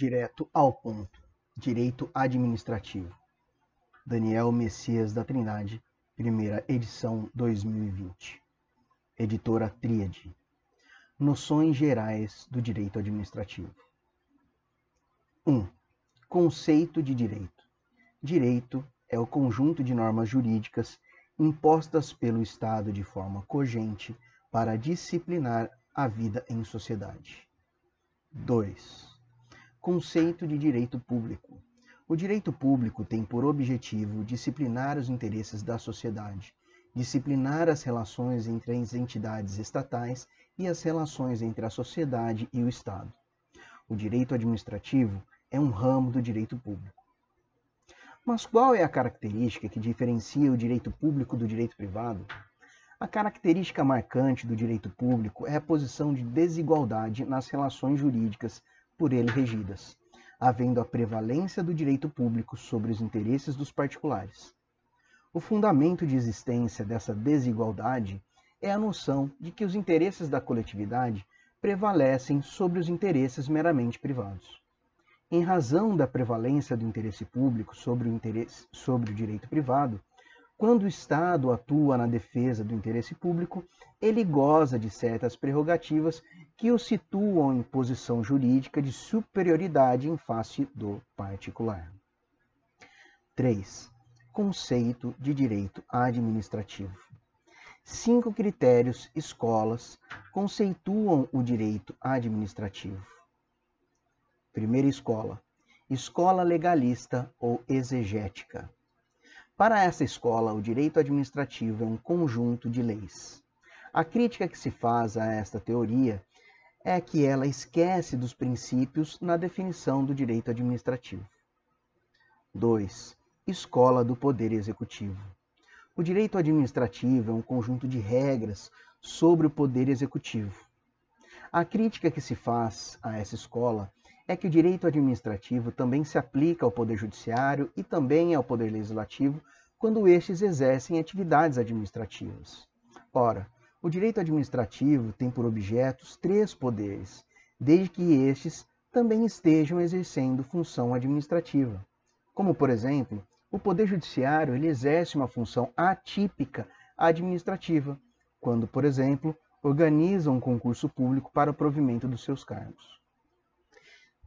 direto ao ponto. Direito administrativo. Daniel Messias da Trindade, primeira edição 2020. Editora Tríade. Noções gerais do direito administrativo. 1. Conceito de direito. Direito é o conjunto de normas jurídicas impostas pelo Estado de forma cogente para disciplinar a vida em sociedade. 2. Conceito de direito público. O direito público tem por objetivo disciplinar os interesses da sociedade, disciplinar as relações entre as entidades estatais e as relações entre a sociedade e o Estado. O direito administrativo é um ramo do direito público. Mas qual é a característica que diferencia o direito público do direito privado? A característica marcante do direito público é a posição de desigualdade nas relações jurídicas por ele regidas, havendo a prevalência do direito público sobre os interesses dos particulares. O fundamento de existência dessa desigualdade é a noção de que os interesses da coletividade prevalecem sobre os interesses meramente privados. Em razão da prevalência do interesse público sobre o, sobre o direito privado, quando o Estado atua na defesa do interesse público, ele goza de certas prerrogativas que o situam em posição jurídica de superioridade em face do particular. 3. Conceito de direito administrativo. Cinco critérios escolas conceituam o direito administrativo. Primeira escola: escola legalista ou exegética. Para essa escola, o direito administrativo é um conjunto de leis. A crítica que se faz a esta teoria é que ela esquece dos princípios na definição do direito administrativo. 2. Escola do Poder Executivo. O direito administrativo é um conjunto de regras sobre o Poder Executivo. A crítica que se faz a essa escola é que o direito administrativo também se aplica ao Poder Judiciário e também ao Poder Legislativo quando estes exercem atividades administrativas. Ora, o direito administrativo tem por objetos três poderes, desde que estes também estejam exercendo função administrativa. Como, por exemplo, o Poder Judiciário ele exerce uma função atípica administrativa, quando, por exemplo, organiza um concurso público para o provimento dos seus cargos.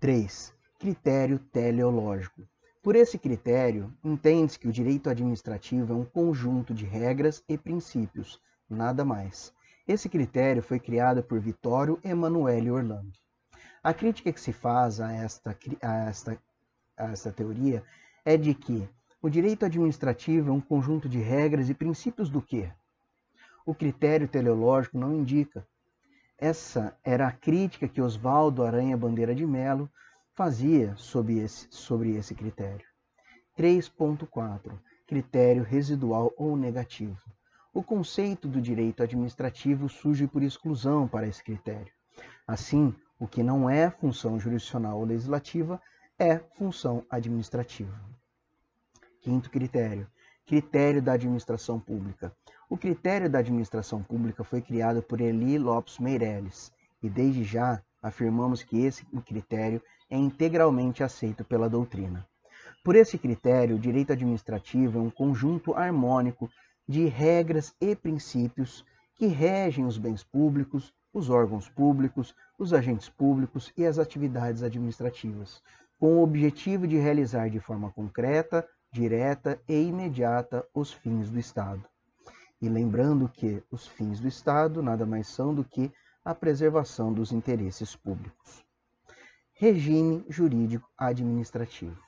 3. Critério teleológico. Por esse critério, entende-se que o direito administrativo é um conjunto de regras e princípios, nada mais. Esse critério foi criado por Vittorio Emanuele Orlando. A crítica que se faz a esta, a esta, a esta teoria é de que o direito administrativo é um conjunto de regras e princípios do quê? O critério teleológico não indica, essa era a crítica que Oswaldo Aranha Bandeira de Melo fazia sobre esse, sobre esse critério. 3.4 Critério residual ou negativo. O conceito do direito administrativo surge por exclusão para esse critério. Assim, o que não é função jurisdicional ou legislativa é função administrativa. Quinto critério: critério da administração pública. O critério da administração pública foi criado por Eli Lopes Meirelles e desde já afirmamos que esse critério é integralmente aceito pela doutrina. Por esse critério, o direito administrativo é um conjunto harmônico de regras e princípios que regem os bens públicos, os órgãos públicos, os agentes públicos e as atividades administrativas, com o objetivo de realizar de forma concreta, direta e imediata os fins do Estado. E lembrando que os fins do Estado nada mais são do que a preservação dos interesses públicos. Regime jurídico administrativo.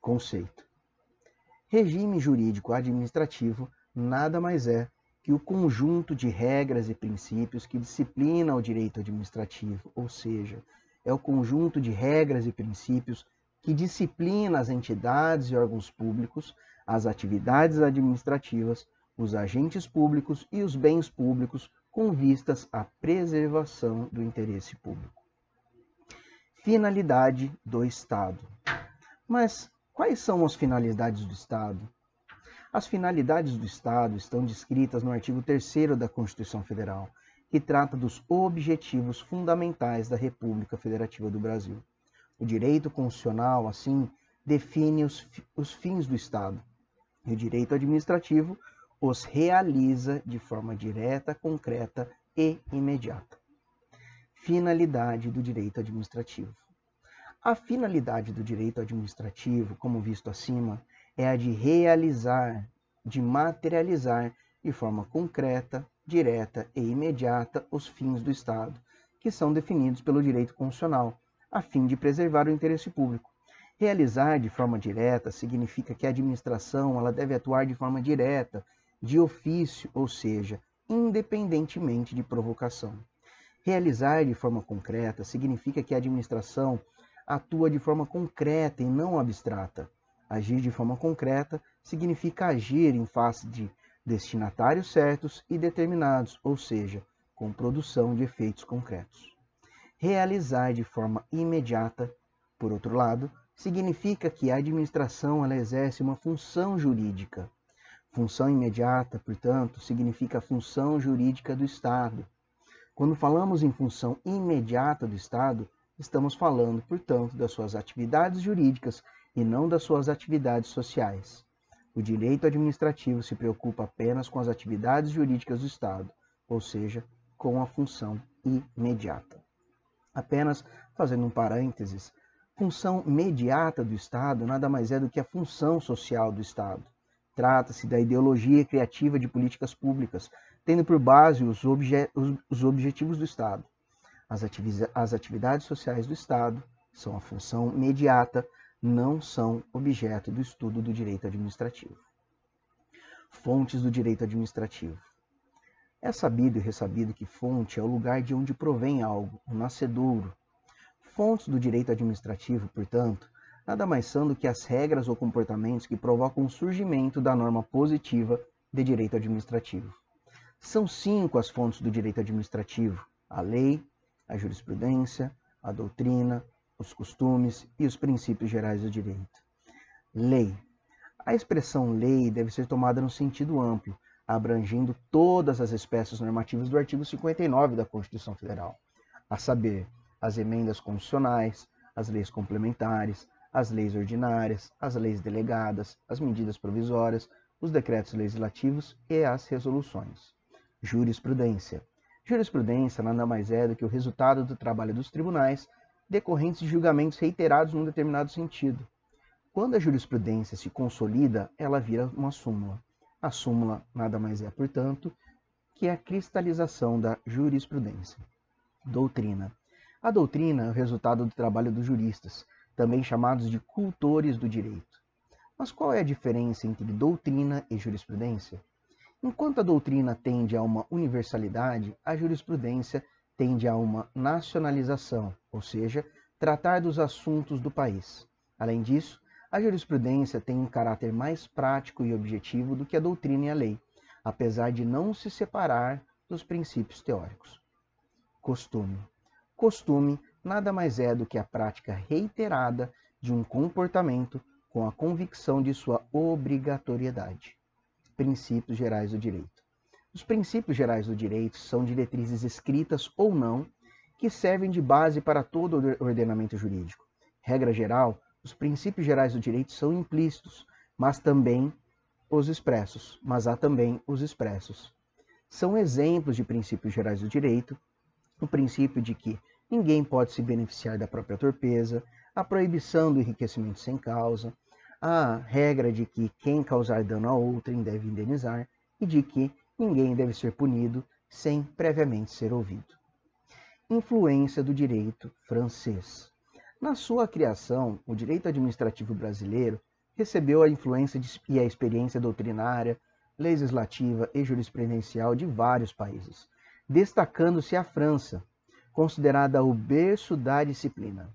Conceito: Regime jurídico administrativo nada mais é que o conjunto de regras e princípios que disciplina o direito administrativo, ou seja, é o conjunto de regras e princípios que disciplina as entidades e órgãos públicos, as atividades administrativas, os agentes públicos e os bens públicos com vistas à preservação do interesse público. Finalidade do Estado. Mas quais são as finalidades do Estado? As finalidades do Estado estão descritas no artigo 3 da Constituição Federal, que trata dos objetivos fundamentais da República Federativa do Brasil. O direito constitucional, assim, define os, os fins do Estado, e o direito administrativo os realiza de forma direta, concreta e imediata. Finalidade do direito administrativo. A finalidade do direito administrativo, como visto acima, é a de realizar, de materializar de forma concreta, direta e imediata os fins do Estado, que são definidos pelo direito constitucional, a fim de preservar o interesse público. Realizar de forma direta significa que a administração ela deve atuar de forma direta, de ofício, ou seja, independentemente de provocação. Realizar de forma concreta significa que a administração atua de forma concreta e não abstrata. Agir de forma concreta significa agir em face de destinatários certos e determinados, ou seja, com produção de efeitos concretos. Realizar de forma imediata, por outro lado, significa que a administração exerce uma função jurídica. Função imediata, portanto, significa função jurídica do Estado. Quando falamos em função imediata do Estado, estamos falando, portanto, das suas atividades jurídicas e não das suas atividades sociais. O direito administrativo se preocupa apenas com as atividades jurídicas do Estado, ou seja, com a função imediata. Apenas fazendo um parênteses, função imediata do Estado nada mais é do que a função social do Estado. Trata-se da ideologia criativa de políticas públicas, tendo por base os, obje os, os objetivos do Estado. As, as atividades sociais do Estado são a função imediata não são objeto do estudo do direito administrativo. Fontes do direito administrativo. É sabido e ressabido que fonte é o lugar de onde provém algo, o nascedouro. Fontes do direito administrativo, portanto, nada mais são do que as regras ou comportamentos que provocam o surgimento da norma positiva de direito administrativo. São cinco as fontes do direito administrativo: a lei, a jurisprudência, a doutrina, os costumes e os princípios gerais do direito. Lei. A expressão lei deve ser tomada no sentido amplo, abrangendo todas as espécies normativas do artigo 59 da Constituição Federal, a saber, as emendas constitucionais, as leis complementares, as leis ordinárias, as leis delegadas, as medidas provisórias, os decretos legislativos e as resoluções. Jurisprudência. Jurisprudência nada mais é do que o resultado do trabalho dos tribunais decorrentes de julgamentos reiterados num determinado sentido. Quando a jurisprudência se consolida, ela vira uma súmula. A súmula nada mais é, portanto, que a cristalização da jurisprudência. Doutrina. A doutrina é o resultado do trabalho dos juristas, também chamados de cultores do direito. Mas qual é a diferença entre doutrina e jurisprudência? Enquanto a doutrina tende a uma universalidade, a jurisprudência tende a uma nacionalização, ou seja, tratar dos assuntos do país. Além disso, a jurisprudência tem um caráter mais prático e objetivo do que a doutrina e a lei, apesar de não se separar dos princípios teóricos. Costume. Costume nada mais é do que a prática reiterada de um comportamento com a convicção de sua obrigatoriedade. Princípios gerais do direito. Os princípios gerais do direito são diretrizes escritas ou não que servem de base para todo o ordenamento jurídico. Regra geral, os princípios gerais do direito são implícitos, mas também os expressos, mas há também os expressos. São exemplos de princípios gerais do direito o princípio de que ninguém pode se beneficiar da própria torpeza, a proibição do enriquecimento sem causa, a regra de que quem causar dano a outrem deve indenizar e de que ninguém deve ser punido sem previamente ser ouvido. Influência do direito francês. Na sua criação, o direito administrativo brasileiro recebeu a influência e a experiência doutrinária, legislativa e jurisprudencial de vários países, destacando-se a França, considerada o berço da disciplina.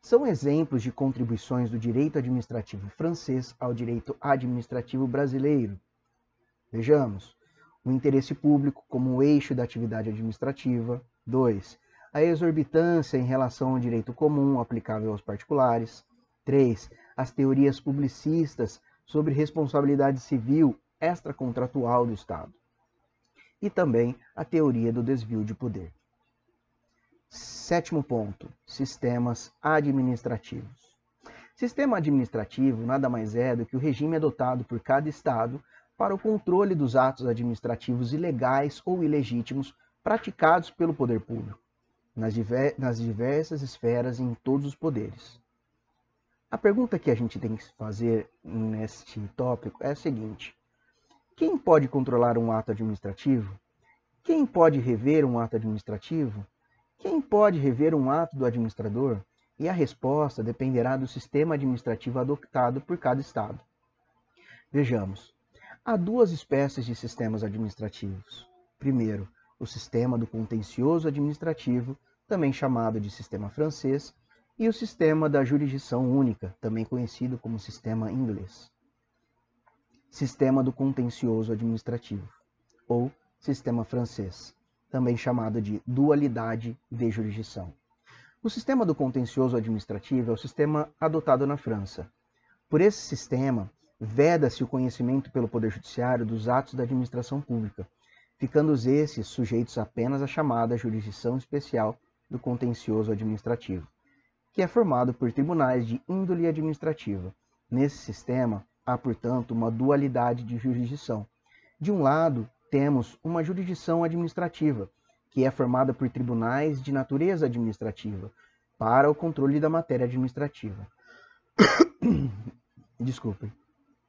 São exemplos de contribuições do direito administrativo francês ao direito administrativo brasileiro. Vejamos: o interesse público como eixo da atividade administrativa. 2. A exorbitância em relação ao direito comum aplicável aos particulares. 3. As teorias publicistas sobre responsabilidade civil extracontratual do Estado. E também a teoria do desvio de poder. Sétimo ponto: sistemas administrativos. Sistema administrativo nada mais é do que o regime adotado por cada Estado para o controle dos atos administrativos ilegais ou ilegítimos praticados pelo poder público, nas, diversas esferas e em todos os poderes. A pergunta que a gente tem que fazer neste tópico é a seguinte: quem pode controlar um ato administrativo? Quem pode rever um ato administrativo? Quem pode rever um ato do administrador? E a resposta dependerá do sistema administrativo adotado por cada Estado. Vejamos. Há duas espécies de sistemas administrativos. Primeiro, o sistema do contencioso administrativo, também chamado de sistema francês, e o sistema da jurisdição única, também conhecido como sistema inglês. Sistema do contencioso administrativo, ou sistema francês, também chamado de dualidade de jurisdição. O sistema do contencioso administrativo é o sistema adotado na França. Por esse sistema, veda-se o conhecimento pelo Poder Judiciário dos atos da administração pública, ficando esses sujeitos apenas à chamada jurisdição especial do contencioso administrativo, que é formado por tribunais de índole administrativa. Nesse sistema, há, portanto, uma dualidade de jurisdição. De um lado, temos uma jurisdição administrativa, que é formada por tribunais de natureza administrativa, para o controle da matéria administrativa. Desculpem.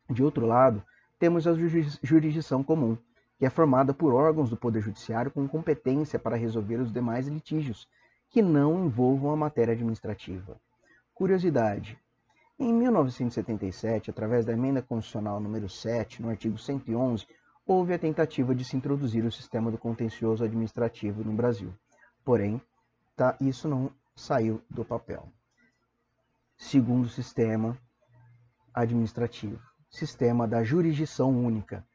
De outro lado, temos a jurisdição comum, que é formada por órgãos do Poder Judiciário com competência para resolver os demais litígios que não envolvam a matéria administrativa. Curiosidade: em 1977, através da emenda constitucional número 7, no artigo 111, houve a tentativa de se introduzir o sistema do contencioso administrativo no Brasil. Porém, tá, isso não saiu do papel. Segundo sistema administrativo sistema da jurisdição única,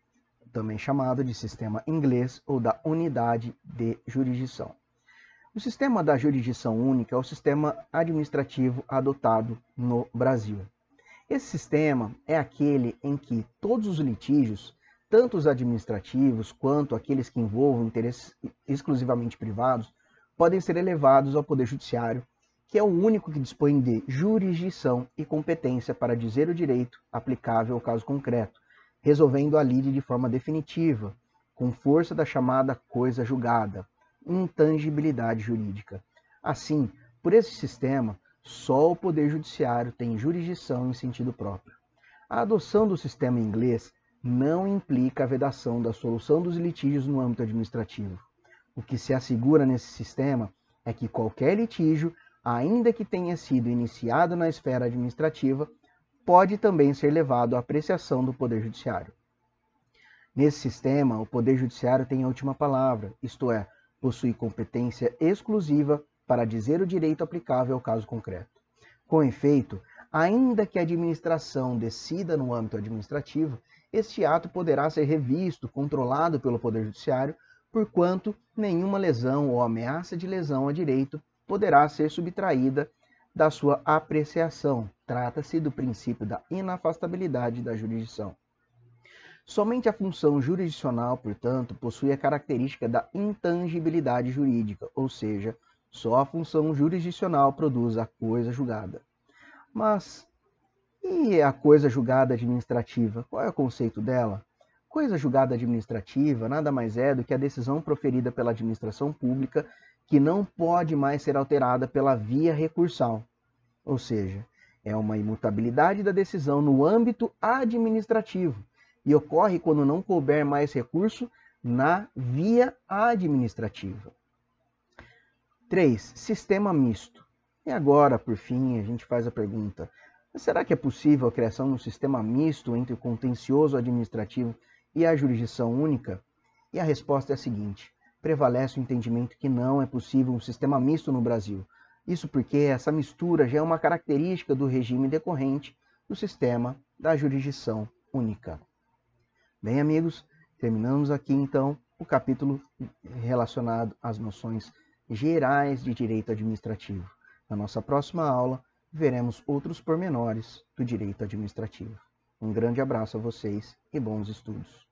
também chamado de sistema inglês ou da unidade de jurisdição. O sistema da jurisdição única é o sistema administrativo adotado no Brasil. Esse sistema é aquele em que todos os litígios, tanto os administrativos quanto aqueles que envolvam interesses exclusivamente privados, podem ser elevados ao Poder Judiciário que é o único que dispõe de jurisdição e competência para dizer o direito aplicável ao caso concreto, resolvendo a lide de forma definitiva, com força da chamada coisa julgada, intangibilidade jurídica. Assim, por esse sistema, só o Poder Judiciário tem jurisdição em sentido próprio. A adoção do sistema inglês não implica a vedação da solução dos litígios no âmbito administrativo. O que se assegura nesse sistema é que qualquer litígio ainda que tenha sido iniciado na esfera administrativa, pode também ser levado à apreciação do Poder Judiciário. Nesse sistema, o Poder Judiciário tem a última palavra, isto é, possui competência exclusiva para dizer o direito aplicável ao caso concreto. Com efeito, ainda que a administração decida no âmbito administrativo, este ato poderá ser revisto, controlado pelo Poder Judiciário, porquanto nenhuma lesão ou ameaça de lesão a direito poderá ser subtraída da sua apreciação. Trata-se do princípio da inafastabilidade da jurisdição. Somente a função jurisdicional, portanto, possui a característica da intangibilidade jurídica, ou seja, só a função jurisdicional produz a coisa julgada. Mas e a coisa julgada administrativa? Qual é o conceito dela? Coisa julgada administrativa nada mais é do que a decisão proferida pela administração pública que não pode mais ser alterada pela via recursal, ou seja, é uma imutabilidade da decisão no âmbito administrativo e ocorre quando não couber mais recurso na via administrativa. 3. Sistema misto. E agora, por fim, a gente faz a pergunta: será que é possível a criação de um sistema misto entre o contencioso administrativo e a jurisdição única? E a resposta é a seguinte: prevalece o entendimento que não é possível um sistema misto no Brasil. Isso porque essa mistura já é uma característica do regime decorrente do sistema da jurisdição única. Bem, amigos, terminamos aqui então o capítulo relacionado às noções gerais de direito administrativo. Na nossa próxima aula, veremos outros pormenores do direito administrativo. Um grande abraço a vocês e bons estudos.